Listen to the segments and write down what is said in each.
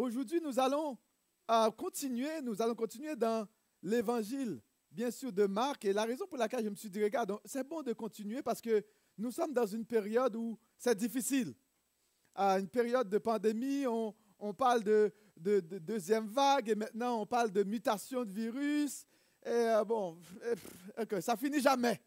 aujourd'hui, nous allons euh, continuer, nous allons continuer dans l'évangile, bien sûr, de Marc. Et la raison pour laquelle je me suis dit, regarde, c'est bon de continuer parce que nous sommes dans une période où c'est difficile. Une période de pandémie, on, parle de, de, deuxième vague et maintenant on parle de mutation de virus. Et euh, bon, ça finit jamais.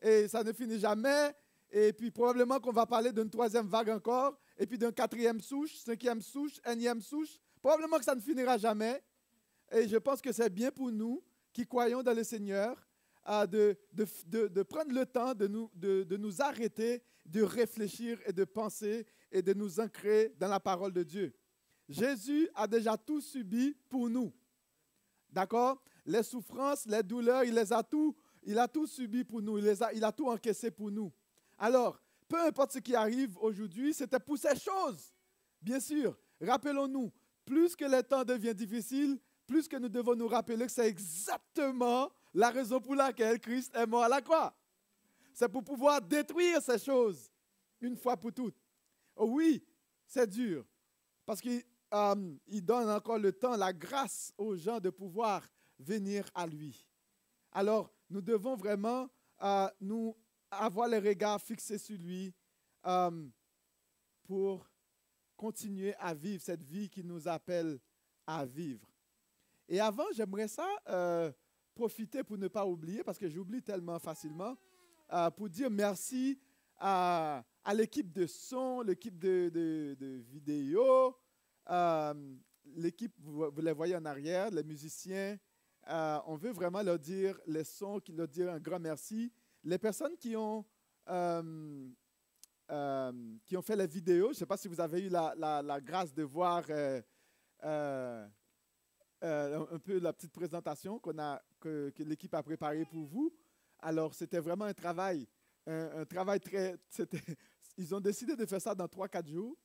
Et ça ne finit jamais. Et puis probablement qu'on va parler d'une troisième vague encore, et puis d'un quatrième souche, cinquième souche, énième souche. Probablement que ça ne finira jamais. Et je pense que c'est bien pour nous qui croyons dans le Seigneur euh, de, de, de, prendre le temps de nous, de, nous arrêter, de réfléchir et de penser et de nous ancrer dans la parole de Dieu. Jésus a déjà tout subi pour nous. D'accord? Les souffrances, les douleurs, il les a tout, il a tout subi pour nous, il, les a, il a tout encaissé pour nous. Alors, peu importe ce qui arrive aujourd'hui, c'était pour ces choses. Bien sûr, rappelons-nous, plus que le temps devient difficile, plus que nous devons nous rappeler que c'est exactement la raison pour laquelle Christ est mort à la croix. C'est pour pouvoir détruire ces choses une fois pour toutes. Oh oui, c'est dur, parce qu'il euh, donne encore le temps, la grâce aux gens de pouvoir venir à lui. Alors, nous devons vraiment euh, nous avoir les regards fixés sur lui euh, pour continuer à vivre cette vie qui nous appelle à vivre. Et avant, j'aimerais ça euh, profiter pour ne pas oublier, parce que j'oublie tellement facilement, euh, pour dire merci à, l'équipe de son, l'équipe de, de, de vidéo, l'équipe, vous, vous, les voyez en arrière, les musiciens. on veut vraiment leur dire les sons, leur dire un grand merci les personnes qui ont, euh, euh, qui ont fait la vidéo, je ne sais pas si vous avez eu la, grâce de voir euh, un peu la petite présentation que l'équipe a préparée pour vous. Alors, c'était vraiment un travail, un, travail très... Ils ont décidé de faire ça dans 3-4 jours.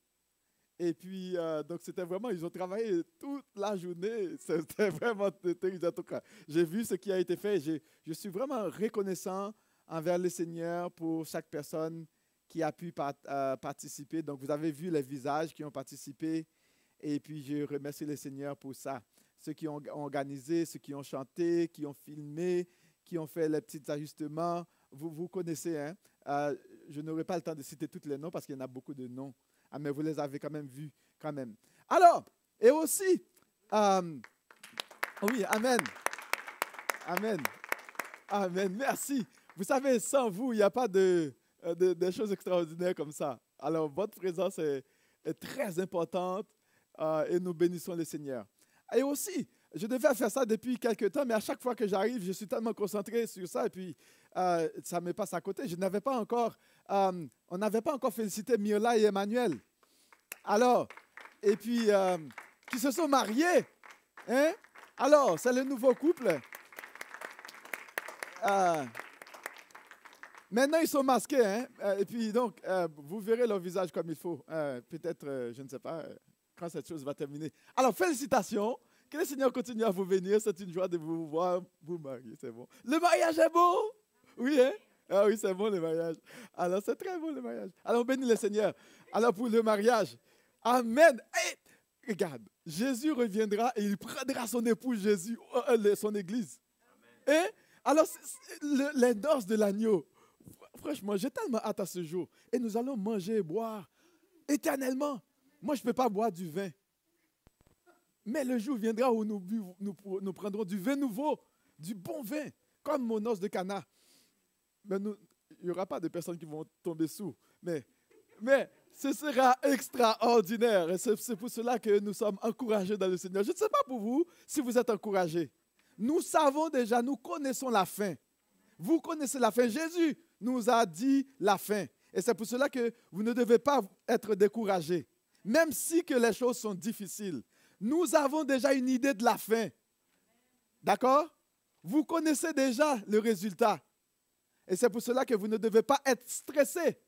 Et puis, donc, c'était vraiment, ils ont travaillé toute la journée. C'était vraiment terrible. En tout cas, j'ai vu ce qui a été fait. Je suis vraiment reconnaissant envers le Seigneur pour chaque personne qui a pu euh, participer. Donc, vous avez vu les visages qui ont participé. Et puis, je remercie le Seigneur pour ça. Ceux qui ont organisé, ceux qui ont chanté, qui ont filmé, qui ont fait les petits ajustements. Vous, vous connaissez, hein? Euh, je n'aurai pas le temps de citer tous les noms parce qu'il y en a beaucoup de noms. Ah, mais vous les avez quand même vus, quand même. Alors, et aussi, euh, oui, Amen. Amen. Amen. Merci. Vous savez, sans vous, il n'y a pas de, euh, de, choses extraordinaires comme ça. Alors, votre présence est, très importante euh, et nous bénissons le Seigneur. Et aussi, je devais faire ça depuis quelques temps, mais à chaque fois que j'arrive, je suis tellement concentré sur ça et puis euh, ça me passe à côté. Je n'avais pas encore, on n'avait pas encore félicité Miola et Emmanuel. Alors, et puis, qui se sont mariés. Hein? Alors, c'est le nouveau couple. Maintenant, ils sont masqués. Hein? Euh, et puis, donc, euh, vous verrez leur visage comme il faut. Euh, peut-être, je ne sais pas, quand cette chose va terminer. Alors, félicitations. Que le Seigneur continue à vous venir. C'est une joie de vous voir vous marier. C'est bon. Le mariage est beau. Oui, hein? Ah oui, c'est bon le mariage. Alors, c'est très bon le mariage. Alors, bénis le Seigneur. Alors, pour le mariage, Amen. regarde, Jésus reviendra et il prendra son épouse Jésus, son église. Amen. Et alors, les noces de l'agneau, Franchement, j'ai tellement hâte à ce jour. Et nous allons manger et boire éternellement. Moi, je ne peux pas boire du vin. Mais le jour viendra où nous, prendrons du vin nouveau, du bon vin, comme mon os de canard. Mais il n'y aura pas de personnes qui vont tomber sous. Mais, mais ce sera extraordinaire. Et c'est pour cela que nous sommes encouragés dans le Seigneur. Je ne sais pas pour vous si vous êtes encouragés. Nous savons déjà, nous connaissons la fin. Vous connaissez la fin. Jésus nous a dit la fin. Et c'est pour cela que vous ne devez pas être découragés. Même si que les choses sont difficiles, nous avons déjà une idée de la fin. D'accord? Vous connaissez déjà le résultat. Et c'est pour cela que vous ne devez pas être stressé,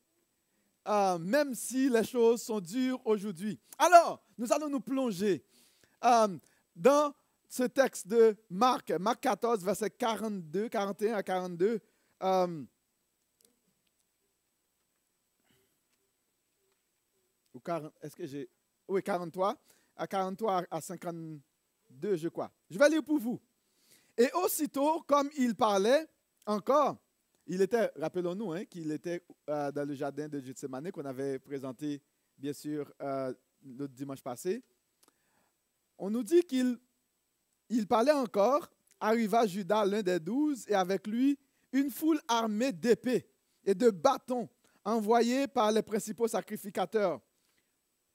euh, même si les choses sont dures aujourd'hui. Alors, nous allons nous plonger euh, dans ce texte de Marc, Marc 14, verset 42, 41 à 42. Euh, est-ce que j'ai. Oui, 43. à 43 à 52, je crois. Je vais lire pour vous. Et aussitôt, comme il parlait encore, il était, rappelons-nous, hein, qu'il était euh, dans le jardin de Gethsemane qu'on avait présenté, bien sûr, euh, le dimanche passé. On nous dit qu'il il parlait encore, arriva Judas, l'un des douze, et avec lui une foule armée d'épées et de bâtons envoyés par les principaux sacrificateurs,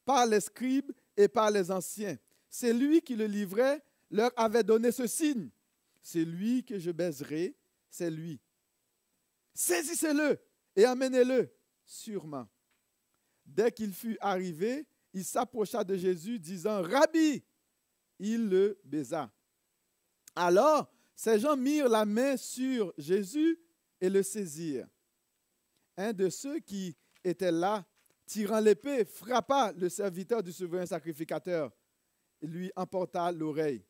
par les scribes et par les anciens. C'est lui qui le livrait, leur avait donné ce signe. C'est lui que je baiserai, c'est lui. Saisissez-le et amenez-le sûrement. Dès qu'il fut arrivé, il s'approcha de Jésus, disant, Rabbi, il le baisa. Alors, ces gens mirent la main sur Jésus et le saisirent. Un de ceux qui étaient là, tirant l'épée, frappa le serviteur du souverain sacrificateur et lui emporta l'oreille.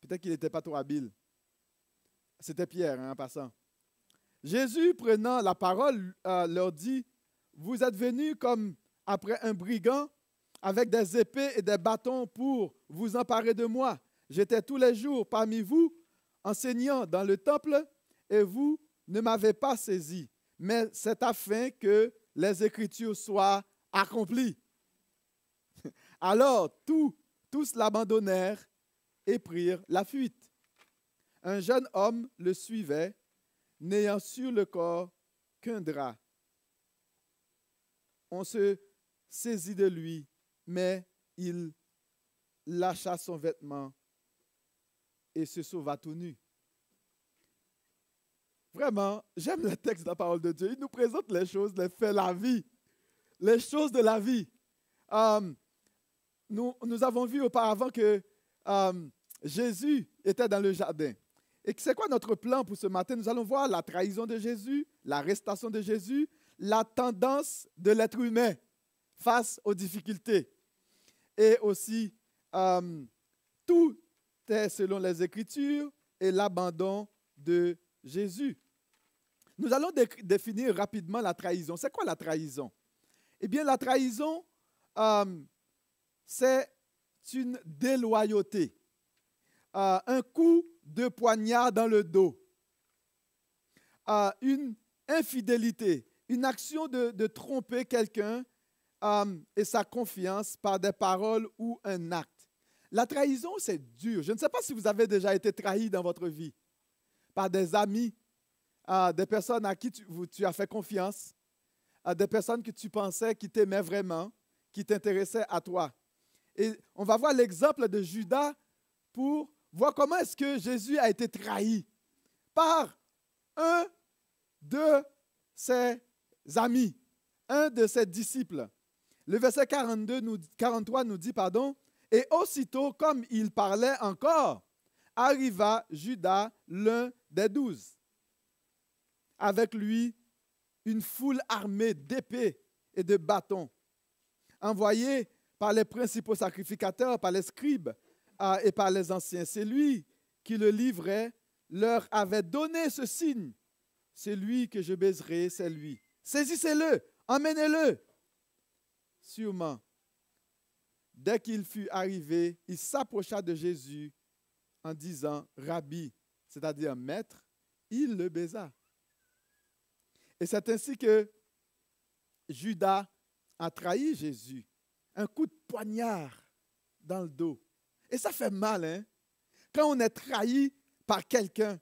Peut-être qu'il n'était pas trop habile. C'était Pierre, hein, en passant. Jésus, prenant la parole, euh, leur dit, Vous êtes venus comme après un brigand avec des épées et des bâtons pour vous emparer de moi. J'étais tous les jours parmi vous, enseignant dans le temple, et vous ne m'avez pas saisi. Mais c'est afin que les Écritures soient accomplies. Alors tous, tous l'abandonnèrent et prirent la fuite. Un jeune homme le suivait, n'ayant sur le corps qu'un drap. On se saisit de lui, mais il lâcha son vêtement et se sauva tout nu. Vraiment, j'aime le texte de la parole de Dieu. Il nous présente les choses, les faits, la vie. Les choses de la vie. Euh, nous, avons vu auparavant que euh, Jésus était dans le jardin. Et c'est quoi notre plan pour ce matin? Nous allons voir la trahison de Jésus, l'arrestation de Jésus, la tendance de l'être humain face aux difficultés. Et aussi euh, tout selon les Écritures et l'abandon de Jésus. Nous allons définir rapidement la trahison. C'est quoi la trahison? Eh bien, la trahison, euh, c'est une déloyauté, euh, un coup de poignard dans le dos, euh, une infidélité, une action de, de tromper quelqu'un et sa confiance par des paroles ou un acte. La trahison, c'est dur. Je ne sais pas si vous avez déjà été trahi dans votre vie par des amis, euh, des personnes à qui tu, as fait confiance, à des personnes que tu pensais qui t'aimaient vraiment, qui t'intéressaient à toi. Et on va voir l'exemple de Judas pour voir comment est-ce que Jésus a été trahi par un de ses amis, un de ses disciples. Le verset 42 nous, 43 nous dit, pardon, et aussitôt, comme il parlait encore, arriva Judas, l'un des douze. Avec lui, une foule armée d'épées et de bâtons, envoyés par les principaux sacrificateurs, par les scribes ah, et par les anciens. C'est lui qui le livrait, leur avait donné ce signe. C'est lui que je baiserai, c'est lui. Saisissez-le, emmenez-le. Sûrement, Dès qu'il fut arrivé, il s'approcha de Jésus en disant Rabbi, c'est-à-dire maître, il le baisa. Et c'est ainsi que Judas a trahi Jésus. Un coup de poignard dans le dos. Et ça fait mal, hein? Quand on est trahi par quelqu'un.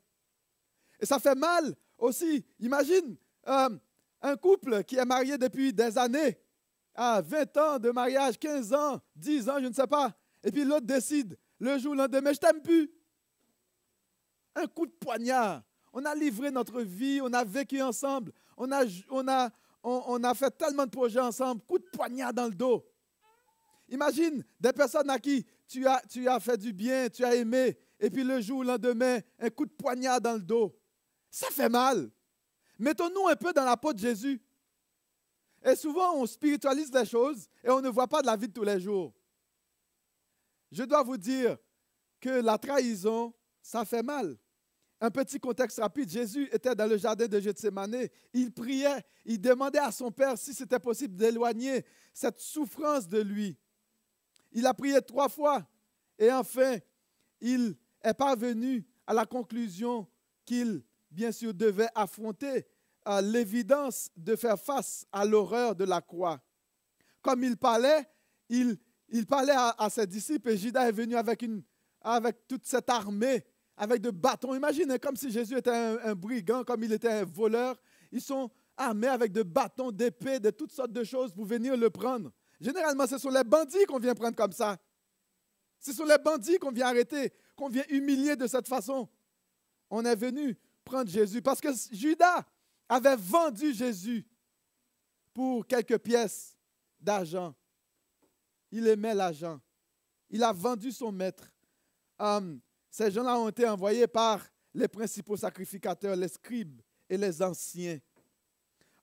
Et ça fait mal aussi. Imagine euh, un couple qui est marié depuis des années à 20 ans de mariage, 15 ans, 10 ans, je ne sais pas. Et puis l'autre décide le jour, le lendemain, je t'aime plus. Un coup de poignard. On a livré notre vie, on a vécu ensemble, on a, fait tellement de projets ensemble. Coup de poignard dans le dos. Imagine des personnes à qui tu as, tu as fait du bien, tu as aimé, et puis le jour, le lendemain, un coup de poignard dans le dos. Ça fait mal. Mettons-nous un peu dans la peau de Jésus. Et souvent, on spiritualise les choses et on ne voit pas de la vie de tous les jours. Je dois vous dire que la trahison, ça fait mal. Un petit contexte rapide. Jésus était dans le jardin de Gethsemane. Il priait, il demandait à son Père si c'était possible d'éloigner cette souffrance de lui. il a prié trois fois. Et enfin, il est parvenu à la conclusion qu'il, bien sûr, devait affronter l'évidence de faire face à l'horreur de la croix. Comme il parlait, il, il parlait à, ses disciples et Judas est venu avec, toute cette armée, avec de bâtons. Imaginez comme si Jésus était un, brigand, comme il était un voleur. Ils sont armés avec de bâtons, d'épées, de toutes sortes de choses pour venir le prendre. Généralement, ce sont les bandits qu'on vient prendre comme ça. Ce sont les bandits qu'on vient arrêter, qu'on vient humilier de cette façon. On est venu prendre Jésus parce que Judas avait vendu Jésus pour quelques pièces d'argent. Il aimait l'argent. Il a vendu son maître. Hum, ces gens-là ont été envoyés par les principaux sacrificateurs, les scribes et les anciens.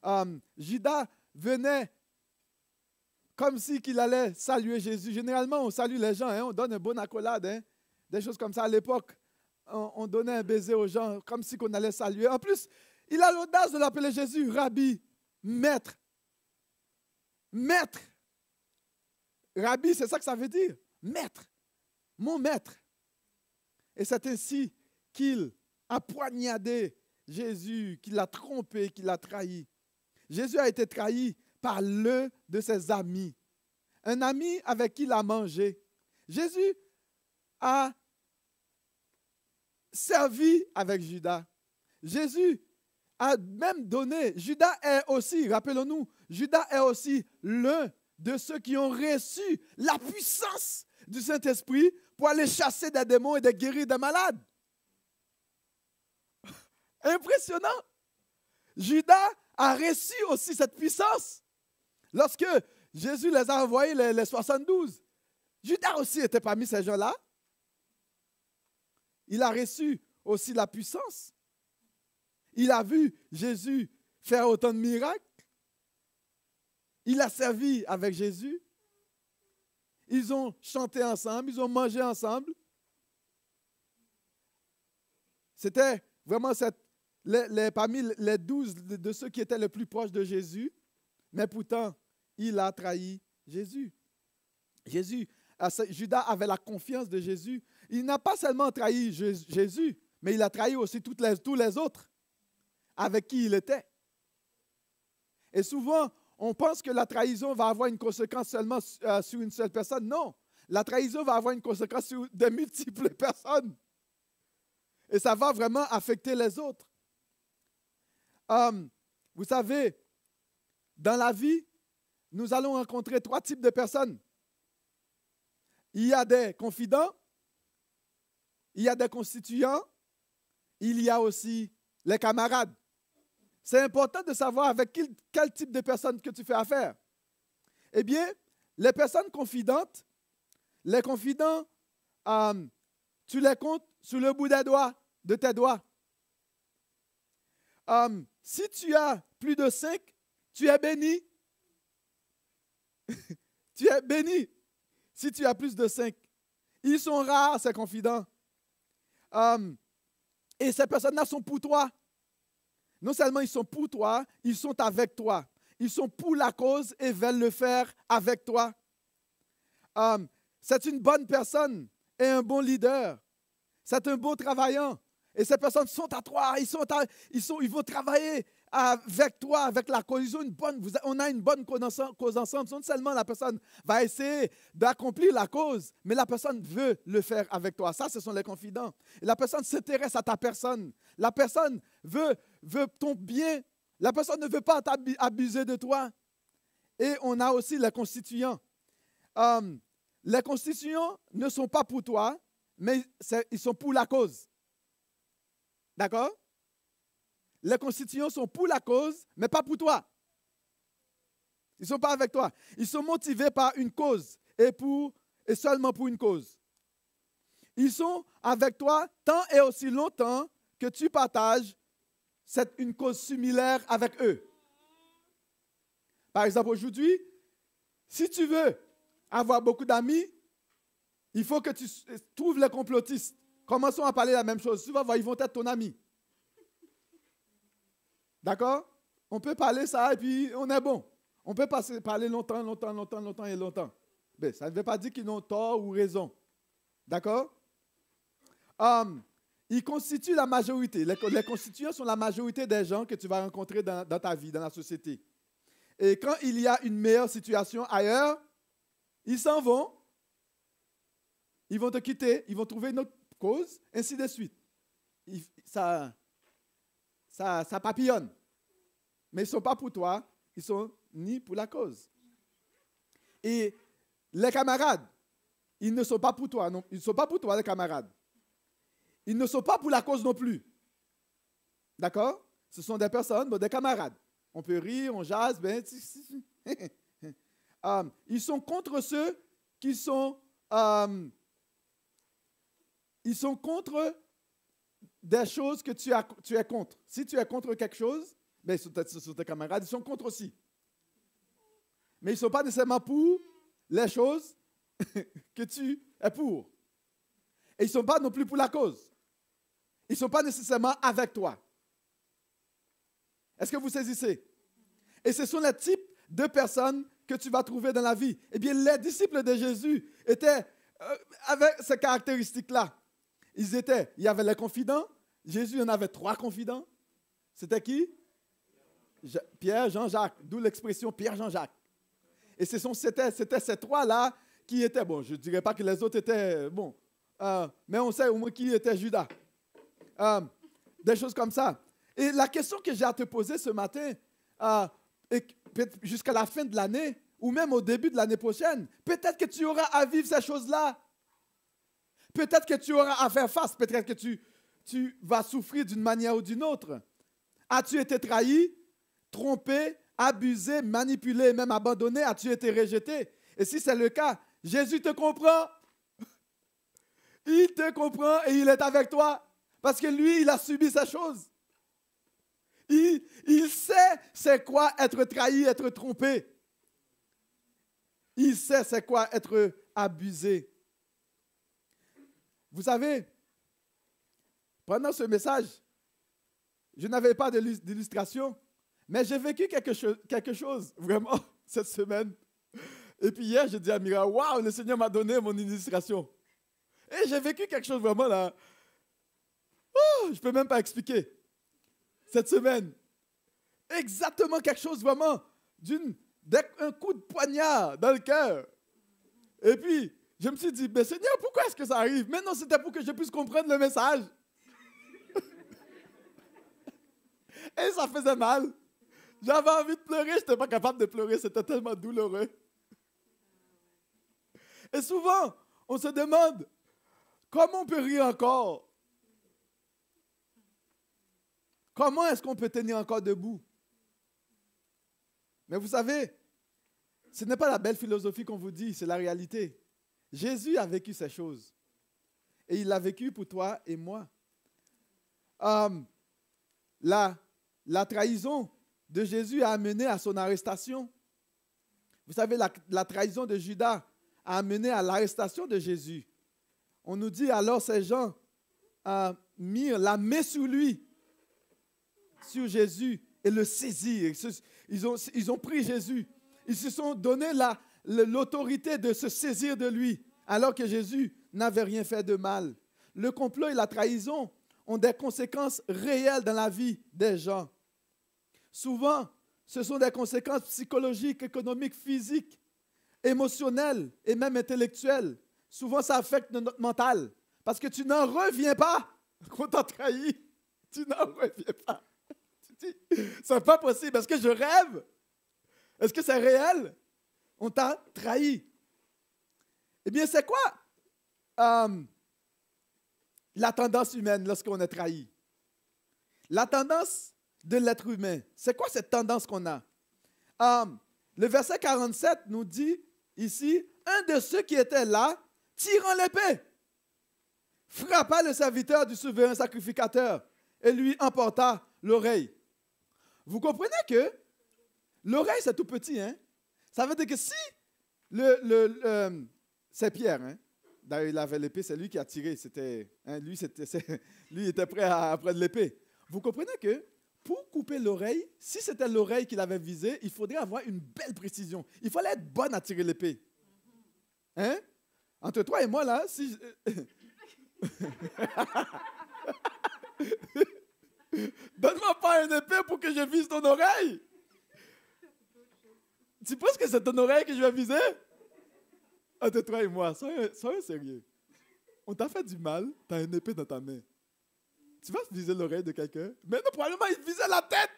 Um, Judas venait comme si qu'il allait saluer Jésus. Généralement, on salue les gens, hein, on donne un bon accolade, hein, des choses comme ça. À l'époque, on, donnait un baiser aux gens comme si qu'on allait saluer. En plus, il a l'audace de l'appeler Jésus Rabbi, maître. Maître. Rabbi, c'est ça que ça veut dire. Maître. Mon maître. Et c'est ainsi qu'il a poignardé Jésus, qu'il l'a trompé, qu'il l'a trahi. Jésus a été trahi par l'un de ses amis, un ami avec qui il a mangé. Jésus a servi avec Judas. Jésus a même donné, Judas est aussi, rappelons-nous, Judas est aussi l'un de ceux qui ont reçu la puissance du Saint-Esprit pour aller chasser des démons et guérir des malades. Impressionnant. Judas a reçu aussi cette puissance. Lorsque Jésus les a envoyés, les, 72, Judas aussi était parmi ces gens-là. Il a reçu aussi la puissance. Il a vu Jésus faire autant de miracles. Il a servi avec Jésus. Ils ont chanté ensemble, ils ont mangé ensemble. C'était vraiment cette parmi les douze de, ceux qui étaient les plus proches de Jésus, mais pourtant, il a trahi Jésus. Jésus, Judas avait la confiance de Jésus. Il n'a pas seulement trahi Jésus, mais il a trahi aussi tous les autres avec qui il était. Et souvent, on pense que la trahison va avoir une conséquence seulement euh, sur une seule personne. Non, la trahison va avoir une conséquence sur de multiples personnes. Et ça va vraiment affecter les autres. Hum, vous savez, dans la vie, nous allons rencontrer trois types de personnes. Il y a des confidents, il y a des constituants, il y a aussi les camarades. C'est important de savoir avec quel, type de personnes que tu fais affaire. Eh bien, les personnes confidentes, les confidents, hum, tu les comptes sur le bout des doigts, de tes doigts. Hum, si tu as plus de cinq, tu es béni. tu es béni si tu as plus de cinq. Ils sont rares, ces confidents. Hum, et ces personnes-là sont pour toi. Non seulement ils sont pour toi, ils sont avec toi. Ils sont pour la cause et veulent le faire avec toi. Hum, c'est une bonne personne et un bon leader. C'est un beau travaillant. Et ces personnes sont à toi, ils, sont ils, sont, ils vont travailler avec toi, avec la cause. On a une bonne cause ensemble. Non seulement la personne va essayer d'accomplir la cause, mais la personne veut le faire avec toi. Ça, ce sont les confidents. Et la personne s'intéresse à ta personne. La personne veut, veut ton bien. La personne ne veut pas abuser de toi. Et on a aussi les constituants. Um, les constituants ne sont pas pour toi, mais ils sont pour la cause. D'accord? Les constituants sont pour la cause, mais pas pour toi. Ils ne sont pas avec toi. Ils sont motivés par une cause et, pour, et seulement pour une cause. Ils sont avec toi tant et aussi longtemps que tu partages cette, une cause similaire avec eux. Par exemple, aujourd'hui, si tu veux avoir beaucoup d'amis, il faut que tu trouves les complotistes. Commençons à parler la même chose. Tu vas voir, ils vont être ton ami. D'accord? On peut parler ça et puis on est bon. On peut passer, parler longtemps, longtemps, longtemps, longtemps et longtemps. Mais ça ne veut pas dire qu'ils ont tort ou raison. D'accord? Um, Ils constituent la majorité. Les, constituants sont la majorité des gens que tu vas rencontrer dans, ta vie, dans la société. Et quand il y a une meilleure situation ailleurs, ils s'en vont, ils vont te quitter, ils vont trouver une autre cause, ainsi de suite. ça, ça, ça papillonne. Mais ils ne sont pas pour toi, ils sont ni pour la cause. Et les camarades, ils ne sont pas pour toi, ils ne sont pas pour toi, les camarades. Ils ne sont pas pour la cause non plus. D'accord? Ce sont des personnes, des camarades. On peut rire, on jase, ben, um, ils sont contre ceux qui sont, um, ils sont contre des choses que tu, es contre. Si tu es contre quelque chose, ben, ce sont tes camarades, ils sont contre aussi. Mais ils ne sont pas nécessairement pour les choses que tu es pour. Et ils ne sont pas non plus pour la cause. Ils ne sont pas nécessairement avec toi. Est-ce que vous saisissez? Et ce sont les types de personnes que tu vas trouver dans la vie. Eh bien, les disciples de Jésus étaient euh, avec ces caractéristiques-là. Ils étaient, il y avait les confidents. Jésus en avait trois confidents. C'était qui? Pierre, Jean-Jacques, d'où l'expression Pierre, Jean-Jacques. Et c'était, c'était ces trois-là qui étaient, bon, je ne dirais pas que les autres étaient, bon, euh, mais on sait au moins qui était Judas. Euh, des choses comme ça. Et la question que j'ai à te poser ce matin, euh, jusqu'à la fin de l'année, ou même au début de l'année prochaine, peut-être que tu auras à vivre ces choses-là. Peut-être que tu auras à faire face, peut-être que tu, tu vas souffrir d'une manière ou d'une autre. As-tu été trahi, trompé, abusé, manipulé, même abandonné? As-tu été rejeté? Et si c'est le cas, Jésus te comprend. Il te comprend et il est avec toi. Parce que lui, il a subi ces choses. Il, il sait c'est quoi être trahi, être trompé. Il sait c'est quoi être abusé. Vous savez, pendant ce message, je n'avais pas d'illustration, mais j'ai vécu quelque chose, quelque chose vraiment cette semaine. Et puis hier, j'ai dit à Mira, waouh, le Seigneur m'a donné mon illustration. Et j'ai vécu quelque chose vraiment là. Oh, je ne peux même pas expliquer. Cette semaine, exactement quelque chose vraiment d'une un coup de poignard dans le cœur. Et puis, je me suis dit, mais Seigneur, pourquoi est-ce que ça arrive? Mais non, c'était pour que je puisse comprendre le message. Et ça faisait mal. J'avais envie de pleurer, je n'étais pas capable de pleurer, c'était tellement douloureux. Et souvent, on se demande, comment on peut rire encore? Comment est-ce qu'on peut tenir encore debout? Mais vous savez, ce n'est pas la belle philosophie qu'on vous dit, c'est la réalité. Jésus a vécu ces choses. Et il l'a vécu pour toi et moi. Um, la, la, trahison de Jésus a amené à son arrestation. Vous savez, la, trahison de Judas a amené à l'arrestation de Jésus. On nous dit alors ces gens ont mis la main sur lui, sur Jésus, et le saisir. Ils ont, ils ont pris Jésus. Ils se sont donné l'autorité de se saisir de lui, alors que Jésus n'avait rien fait de mal. Le complot et la trahison ont des conséquences réelles dans la vie des gens. Souvent, ce sont des conséquences psychologiques, économiques, physiques, émotionnelles et même intellectuelles. Souvent, ça affecte notre mental parce que tu n'en reviens pas quand t'a trahi. Tu n'en reviens pas. C'est pas possible. Est-ce que je rêve? Est-ce que c'est réel? On t'a trahi. Eh bien, c'est quoi euh, la tendance humaine lorsqu'on est trahi? La tendance de l'être humain, c'est quoi cette tendance qu'on a? Euh, le verset 47 nous dit ici, un de ceux qui étaient là, tirant l'épée, frappa le serviteur du souverain sacrificateur et lui emporta l'oreille. Vous comprenez que l'oreille, c'est tout petit. Hein? Ça veut dire que si le, le, c'est Pierre, hein? Il avait l'épée, c'est lui qui a tiré. C'était, hein, lui, c'était, lui était prêt à, prendre l'épée. Vous comprenez que pour couper l'oreille, si c'était l'oreille qu'il avait visée, il faudrait avoir une belle précision. Il fallait être bonne à tirer l'épée. Hein? Entre toi et moi, là, si. Donne-moi pas un épée pour que je vise ton oreille. Tu penses que c'est ton oreille que je vais viser? Entre toi et moi, soyez sérieux. On t'a fait du mal, tu as une épée dans ta main. Tu vas viser l'oreille de quelqu'un? Mais non, probablement, il visait la tête.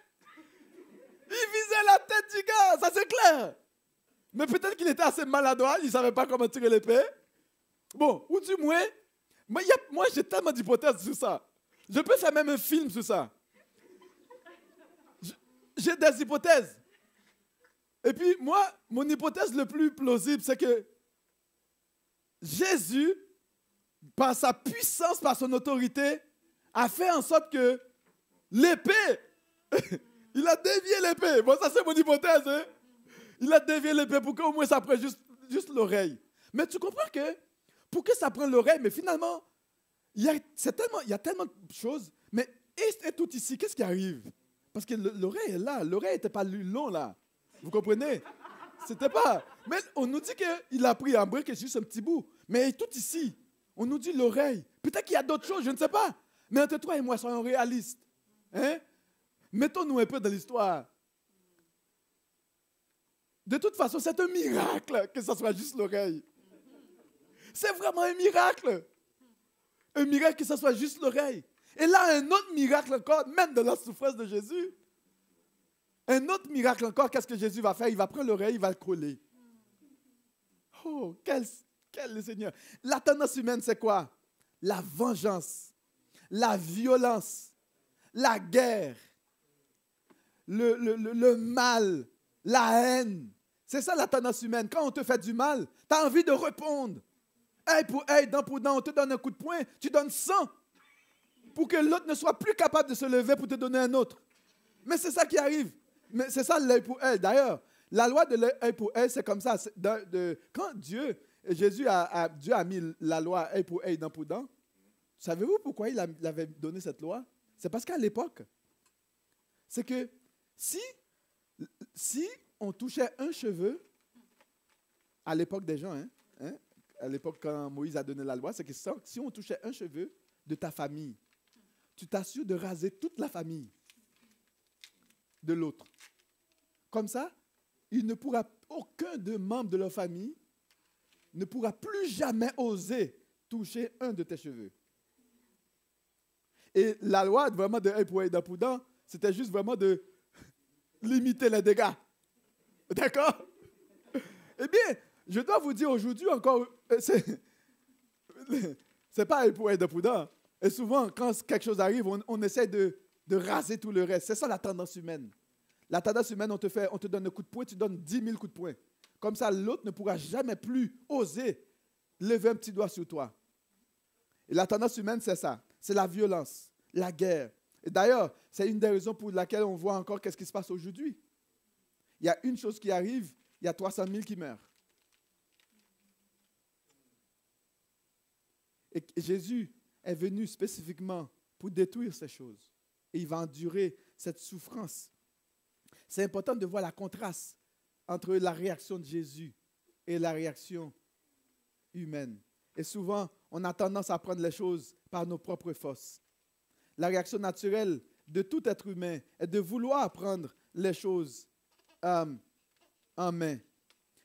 Il visait la tête du gars, ça c'est clair. Mais peut-être qu'il était assez maladroit, il ne savait pas comment tirer l'épée. Bon, ou du moins, moi, moi j'ai tellement d'hypothèses sur ça. Je peux faire même un film sur ça. J'ai des hypothèses. Et puis, moi, mon hypothèse le plus plausible, c'est que Jésus, par sa puissance, par son autorité, a fait en sorte que l'épée, il a dévié l'épée. Bon, ça, c'est mon hypothèse. Hein. Il a dévié l'épée pour qu'au moins ça prenne juste, juste l'oreille. Mais tu comprends que pour que ça prenne l'oreille, mais finalement, il y, a, tellement, il y a tellement de choses. Mais et, tout ici, qu'est-ce qui arrive? Parce que l'oreille est là. L'oreille n'était pas long là. Vous comprenez? C'était pas. Mais on nous dit qu'il a pris un brique et juste un petit bout. Mais tout ici, on nous dit l'oreille. Peut-être qu'il y a d'autres choses, je ne sais pas. Mais entre toi et moi, soyons réalistes. Hein? Mettons-nous un peu dans l'histoire. De toute façon, c'est un miracle que ce soit juste l'oreille. C'est vraiment un miracle. Un miracle que ce soit juste l'oreille. Et là, un autre miracle encore, même de la souffrance de Jésus. Un autre miracle encore, qu'est-ce que Jésus va faire? Il va prendre l'oreille, il va le coller. Oh, quel, quel Seigneur. La tendance humaine, c'est quoi? La vengeance, la violence, la guerre, le, le, le mal, la haine. C'est ça la tendance humaine. Quand on te fait du mal, tu as envie de répondre. Hey pour hey, dent pour dent, on te donne un coup de poing, tu donnes 100 pour que l'autre ne soit plus capable de se lever pour te donner un autre. Mais c'est ça qui arrive. Mais c'est ça l'œil pour œil. D'ailleurs, la loi de l'œil pour œil, c'est comme ça. Quand Dieu, Jésus a, Dieu a mis la loi œil pour œil, dent pour dent, savez-vous pourquoi il, avait donné cette loi? C'est parce qu'à l'époque, c'est que si, si on touchait un cheveu, à l'époque des gens, hein, hein, à l'époque quand Moïse a donné la loi, c'est que si on touchait un cheveu de ta famille, tu t'assures de raser toute la famille de l'autre. Comme ça, il ne pourra, aucun de membres de leur famille ne pourra plus jamais oser toucher un de tes cheveux. Et la loi vraiment de pour c'était juste vraiment de limiter les dégâts. D'accord? Eh bien, je dois vous dire aujourd'hui encore, euh, c'est pas pour être de Et souvent, quand quelque chose arrive, on, essaie de, de, raser tout le reste. C'est ça la tendance humaine. La tendance humaine, on te, fait, on te donne un coup de poing, tu donnes 10 000 coups de poing. Comme ça, l'autre ne pourra jamais plus oser lever un petit doigt sur toi. Et la tendance humaine, c'est ça. C'est la violence, la guerre. Et d'ailleurs, c'est une des raisons pour laquelle on voit encore qu'est-ce qui se passe aujourd'hui. Il y a une chose qui arrive, il y a 300 000 qui meurent. Et Jésus est venu spécifiquement pour détruire ces choses. Et il va endurer cette souffrance. C'est important de voir la contraste entre la réaction de Jésus et la réaction humaine. Et souvent, on a tendance à prendre les choses par nos propres forces. La réaction naturelle de tout être humain est de vouloir prendre les choses euh, en main.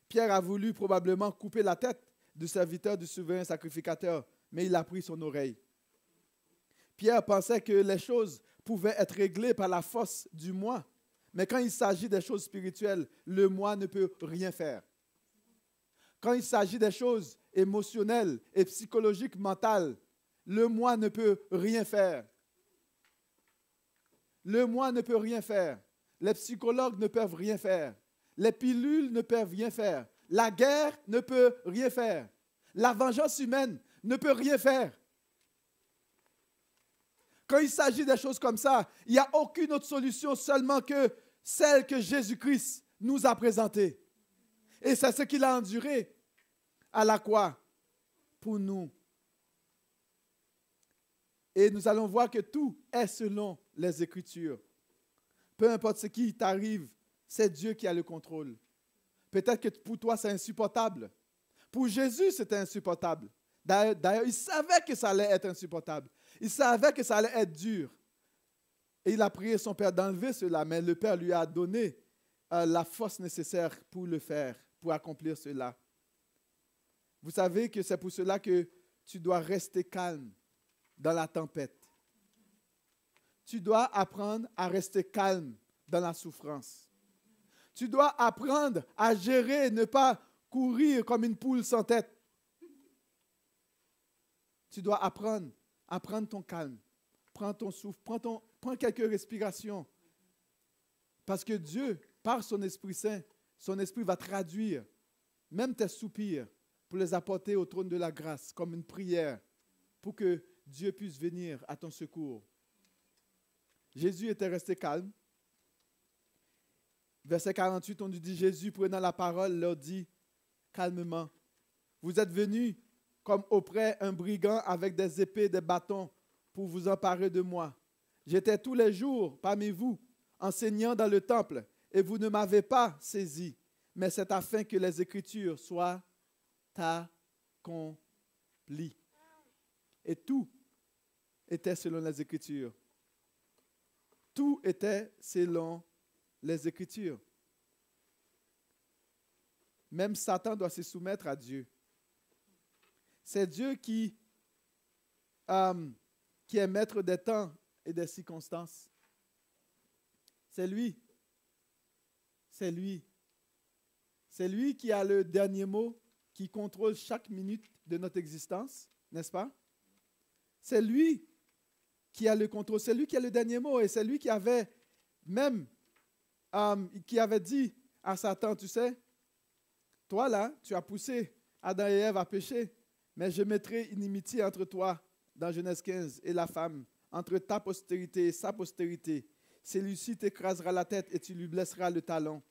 Pierre a voulu probablement couper la tête du serviteur du souverain sacrificateur mais il a pris son oreille. Pierre pensait que les choses pouvaient être réglées par la force du moi, mais quand il s'agit des choses spirituelles, le moi ne peut rien faire. Quand il s'agit des choses émotionnelles et psychologiques, mentales, le moi ne peut rien faire. Le moi ne peut rien faire. Les psychologues ne peuvent rien faire. Les pilules ne peuvent rien faire. La guerre ne peut rien faire. La vengeance humaine ne peut rien faire. Quand il s'agit des choses comme ça, il n'y a aucune autre solution seulement que celle que Jésus-Christ nous a présentée. Et c'est ce qu'il a enduré à la croix pour nous. Et nous allons voir que tout est selon les Écritures. Peu importe ce qui t'arrive, c'est Dieu qui a le contrôle. Peut-être que pour toi, c'est insupportable. Pour Jésus, c'était insupportable. D'ailleurs, il savait que ça allait être insupportable. Il savait que ça allait être dur. Et il a prié son Père d'enlever cela, mais le Père lui a donné euh, la force nécessaire pour le faire, pour accomplir cela. Vous savez que c'est pour cela que tu dois rester calme dans la tempête. Tu dois apprendre à rester calme dans la souffrance. Tu dois apprendre à gérer, ne pas courir comme une poule sans tête. Tu dois apprendre à prendre ton calme. Prends ton souffle, prends, ton, prends quelques respirations. Parce que Dieu, par son Esprit Saint, son Esprit va traduire même tes soupirs pour les apporter au trône de la grâce comme une prière pour que Dieu puisse venir à ton secours. Jésus était resté calme. Verset 48, on nous dit, Jésus prenant la parole leur dit calmement, vous êtes venus comme auprès un brigand avec des épées, des bâtons pour vous emparer de moi. J'étais tous les jours parmi vous, enseignant dans le temple, et vous ne m'avez pas saisi, mais c'est afin que les Écritures soient accomplies. Et tout était selon les Écritures. Tout était selon les Écritures. Même Satan doit se soumettre à Dieu. C'est Dieu qui, euh, qui est maître des temps et des circonstances. C'est lui. C'est lui. C'est lui qui a le dernier mot, qui contrôle chaque minute de notre existence, n'est-ce pas? C'est lui qui a le contrôle, c'est lui qui a le dernier mot et c'est lui qui avait même, euh, qui avait dit à Satan, tu sais, toi là, tu as poussé Adam et Ève à pécher, mais je mettrai inimitié entre toi, dans Genèse 15, et la femme, entre ta postérité et sa postérité. Celui-ci t'écrasera la tête et tu lui blesseras le talon.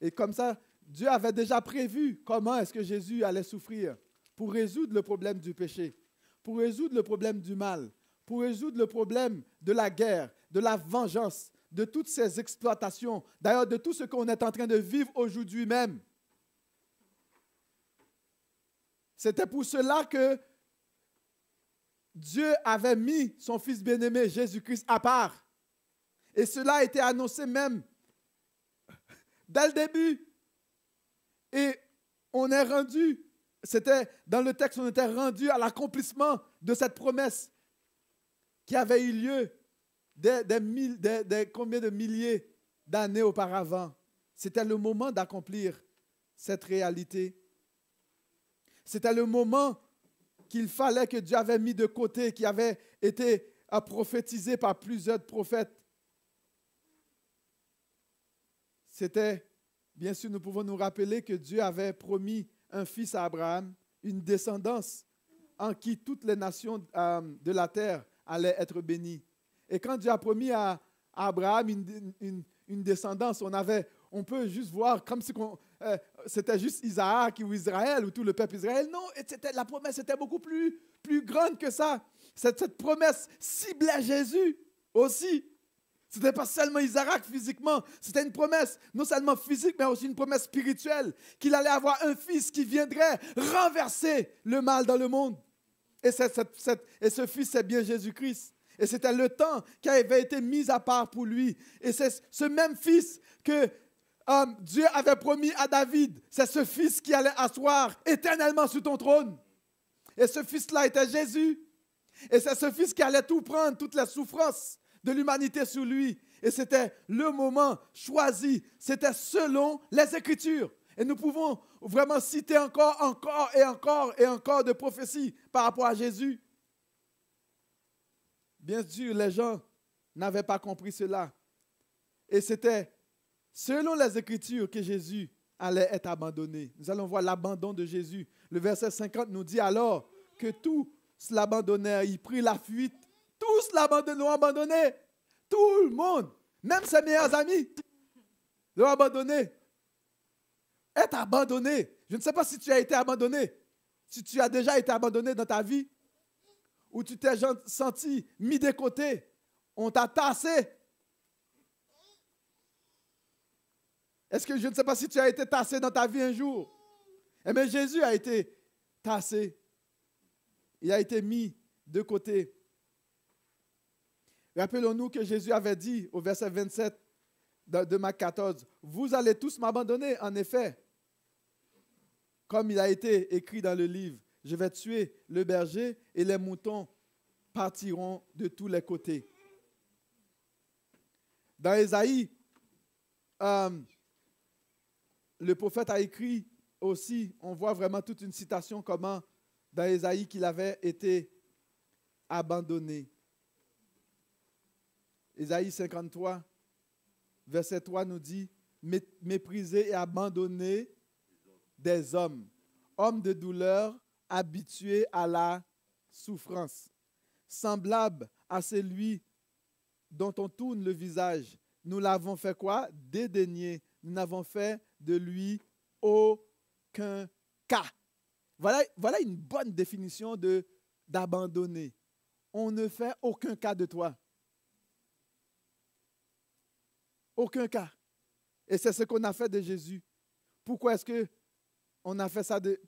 Et comme ça, Dieu avait déjà prévu comment est-ce que Jésus allait souffrir pour résoudre le problème du péché, pour résoudre le problème du mal, pour résoudre le problème de la guerre, de la vengeance, de toutes ces exploitations, d'ailleurs de tout ce qu'on est en train de vivre aujourd'hui même. C'était pour cela que Dieu avait mis son Fils bien-aimé, Jésus-Christ, à part. Et cela a été annoncé même dès le début. Et on est rendu, c'était dans le texte, on était rendu à l'accomplissement de cette promesse qui avait eu lieu des, des combien de milliers d'années auparavant. C'était le moment d'accomplir cette réalité. C'était le moment qu'il fallait que Dieu avait mis de côté, qui avait été prophétisé par plusieurs prophètes. C'était, bien sûr, nous pouvons nous rappeler que Dieu avait promis un fils à Abraham, une descendance en qui toutes les nations euh, de la terre allaient être bénies. Et quand Dieu a promis à, Abraham une, descendance, on avait on peut juste voir comme si euh, c'était juste Isaac ou Israël ou tout le peuple Israël. Non, la promesse était beaucoup plus, plus grande que ça. Cette, cette promesse ciblait Jésus aussi. Ce n'était pas seulement Isaac physiquement, c'était une promesse, non seulement physique, mais aussi une promesse spirituelle, qu'il allait avoir un fils qui viendrait renverser le mal dans le monde. Et, et ce fils, c'est bien Jésus-Christ. Et c'était le temps qui avait été mis à part pour lui. Et c'est ce même fils que Dieu avait promis à David, c'est ce fils qui allait asseoir éternellement sur ton trône. Et ce fils-là était Jésus. Et c'est ce fils qui allait tout prendre, toutes les souffrances de l'humanité sur lui. Et c'était le moment choisi. C'était selon les Écritures. Et nous pouvons vraiment citer encore, encore et encore et encore de prophéties par rapport à Jésus. Bien sûr, les gens n'avaient pas compris cela. Et c'était selon les Écritures que Jésus allait être abandonné. Nous allons voir l'abandon de Jésus. Le verset 50 nous dit alors que tous l'abandonnèrent, ils prirent la fuite. Tous l'ont abandonné. Tout le monde, même ses meilleurs amis, l'ont abandonné. Être abandonné. Je ne sais pas si tu as été abandonné. Si tu as déjà été abandonné dans ta vie, ou tu t'es senti mis de côté, on t'a tassé, Est-ce que je ne sais pas si tu as été tassé dans ta vie un jour? Eh bien, Jésus a été tassé. Il a été mis de côté. Rappelons-nous que Jésus avait dit au verset 27 de, de Marc 14, Vous allez tous m'abandonner, en effet. Comme il a été écrit dans le livre, je vais tuer le berger et les moutons partiront de tous les côtés. Dans Ésaïe, euh, le prophète a écrit aussi, on voit vraiment toute une citation comment dans Ésaïe qu'il avait été abandonné. Ésaïe 53, verset 3 nous dit, méprisé et abandonné des hommes, hommes de douleur, habitués à la souffrance, semblable à celui dont on tourne le visage. Nous l'avons fait quoi? Dédaigner. Nous n'avons fait de lui aucun cas. Voilà, une bonne définition de d'abandonner. On ne fait aucun cas de toi. Aucun cas. Et c'est ce qu'on a fait de Jésus. Pourquoi est-ce que on a fait ça de,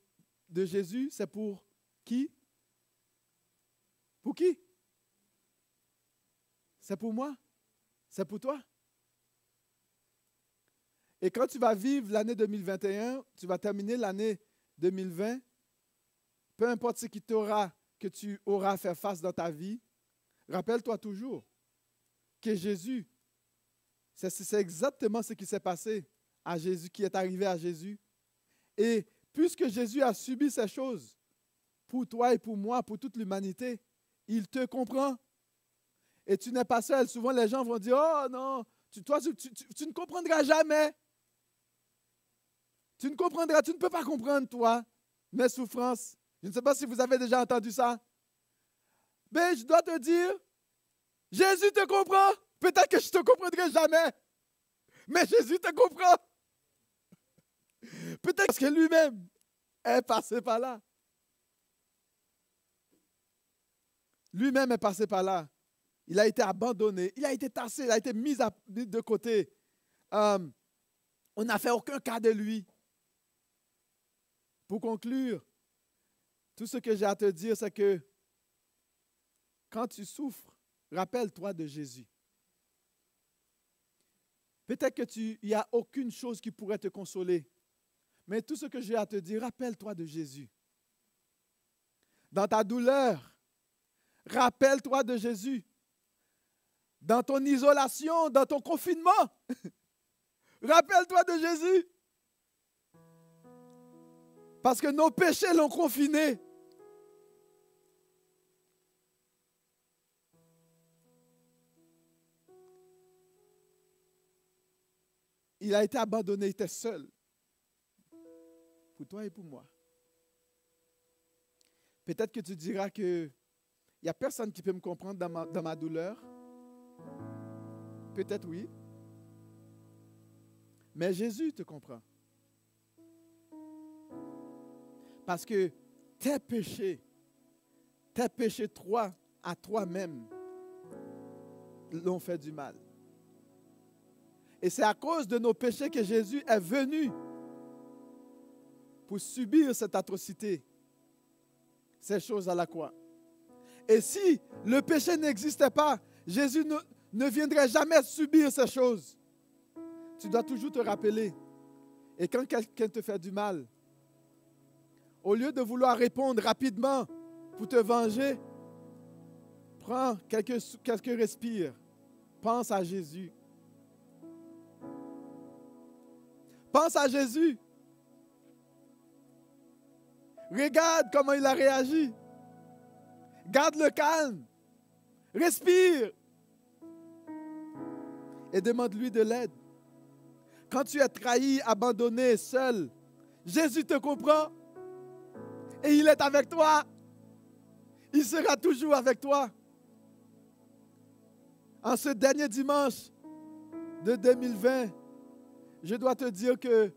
de Jésus? C'est pour qui? Pour qui? C'est pour moi? C'est pour toi? Et quand tu vas vivre l'année 2021, tu vas terminer l'année 2020, peu importe ce qui t'aura, que tu auras à faire face dans ta vie, rappelle-toi toujours que Jésus, c'est exactement ce qui s'est passé à Jésus, qui est arrivé à Jésus. Et puisque Jésus a subi ces choses pour toi et pour moi, pour toute l'humanité, il te comprend. Et tu n'es pas seul. Souvent, les gens vont dire, oh non, toi, tu ne comprendras jamais. Tu ne comprendras, tu ne peux pas comprendre, toi, mes souffrances. Je ne sais pas si vous avez déjà entendu ça. Mais je dois te dire, Jésus te comprend. Peut-être que je ne te comprendrai jamais. Mais Jésus te comprend. Peut-être que lui-même est passé par là. Lui-même est passé par là. Il a été abandonné, il a été tassé, il a été mis, de côté. Euh, on n'a fait aucun cas de lui. Pour conclure, tout ce que j'ai à te dire, c'est que quand tu souffres, rappelle-toi de Jésus. Peut-être que tu, n'y a aucune chose qui pourrait te consoler, mais tout ce que j'ai à te dire, rappelle-toi de Jésus. Dans ta douleur, rappelle-toi de Jésus. Dans ton isolation, dans ton confinement, rappelle-toi de Jésus. Parce que nos péchés l'ont confiné. Il a été abandonné, il était seul. Pour toi et pour moi. Peut-être que tu diras que il n'y a personne qui peut me comprendre dans ma, dans ma douleur. Peut-être oui. Mais Jésus te comprend. Parce que tes péchés, tes péchés toi, à toi-même, l'ont fait du mal. Et c'est à cause de nos péchés que Jésus est venu pour subir cette atrocité, ces choses à la croix. Et si le péché n'existait pas, Jésus ne, ne viendrait jamais subir ces choses. Tu dois toujours te rappeler. Et quand quelqu'un te fait du mal, au lieu de vouloir répondre rapidement pour te venger, prends quelques, quelques respires. Pense à Jésus. Pense à Jésus. Regarde comment il a réagi. Garde le calme. Respire. Et demande-lui de l'aide. Quand tu es trahi, abandonné, seul, Jésus te comprend et il est avec toi. Il sera toujours avec toi. En ce dernier dimanche de 2020, je dois te dire que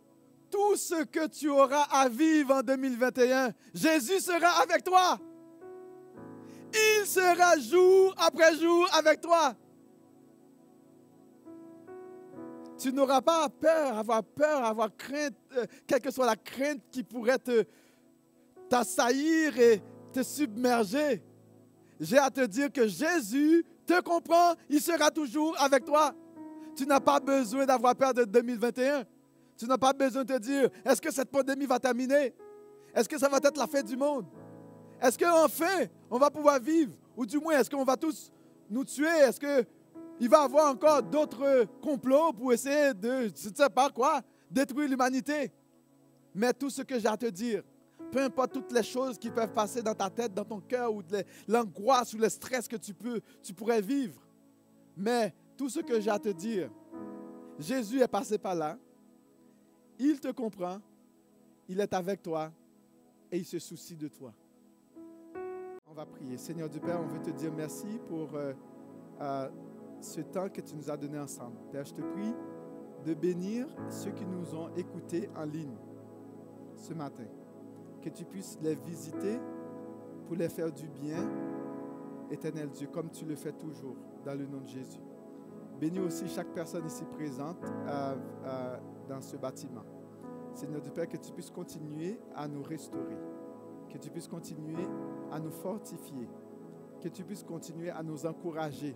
tout ce que tu auras à vivre en 2021, Jésus sera avec toi. Il sera jour après jour avec toi. Tu n'auras pas peur, avoir peur, avoir crainte, euh, quelle que soit la crainte qui pourrait te t'assaillir et te submerger. J'ai à te dire que Jésus te comprend, il sera toujours avec toi. Tu n'as pas besoin d'avoir peur de 2021. Tu n'as pas besoin de te dire, est-ce que cette pandémie va terminer? Est-ce que ça va être la fin du monde? Est-ce qu'enfin, on va pouvoir vivre? Ou du moins, est-ce qu'on va tous nous tuer? Est-ce qu'il va y avoir encore d'autres complots pour essayer de, je ne sais pas quoi, détruire l'humanité? Mais tout ce que j'ai à te dire, peu importe toutes les choses qui peuvent passer dans ta tête, dans ton cœur, ou l'angoisse ou le stress que tu, peux, tu pourrais vivre, mais tout ce que j'ai à te dire, Jésus est passé par là, il te comprend, il est avec toi et il se soucie de toi. On va prier. Seigneur du Père, on veut te dire merci pour euh, euh, ce temps que tu nous as donné ensemble. Père, je te prie de bénir ceux qui nous ont écoutés en ligne ce matin. Que tu puisses les visiter pour les faire du bien, éternel Dieu, comme tu le fais toujours, dans le nom de Jésus. Bénis aussi chaque personne ici présente dans ce bâtiment. Seigneur du Père, que tu puisses continuer à nous restaurer, que tu puisses continuer à nous fortifier, que tu puisses continuer à nous encourager,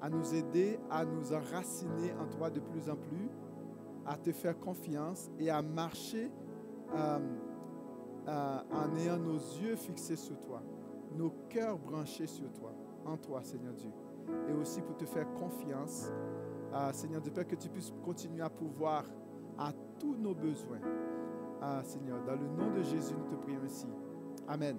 à nous aider à nous enraciner en toi de plus en plus, à te faire confiance et à marcher euh, en ayant nos yeux fixés sur toi, nos cœurs branchés sur toi, en toi, Seigneur Dieu et aussi pour te faire confiance. Ah, Seigneur de Père, que tu puisses continuer à pouvoir à tous nos besoins. Ah, Seigneur, dans le nom de Jésus, nous te prions ainsi. Amen.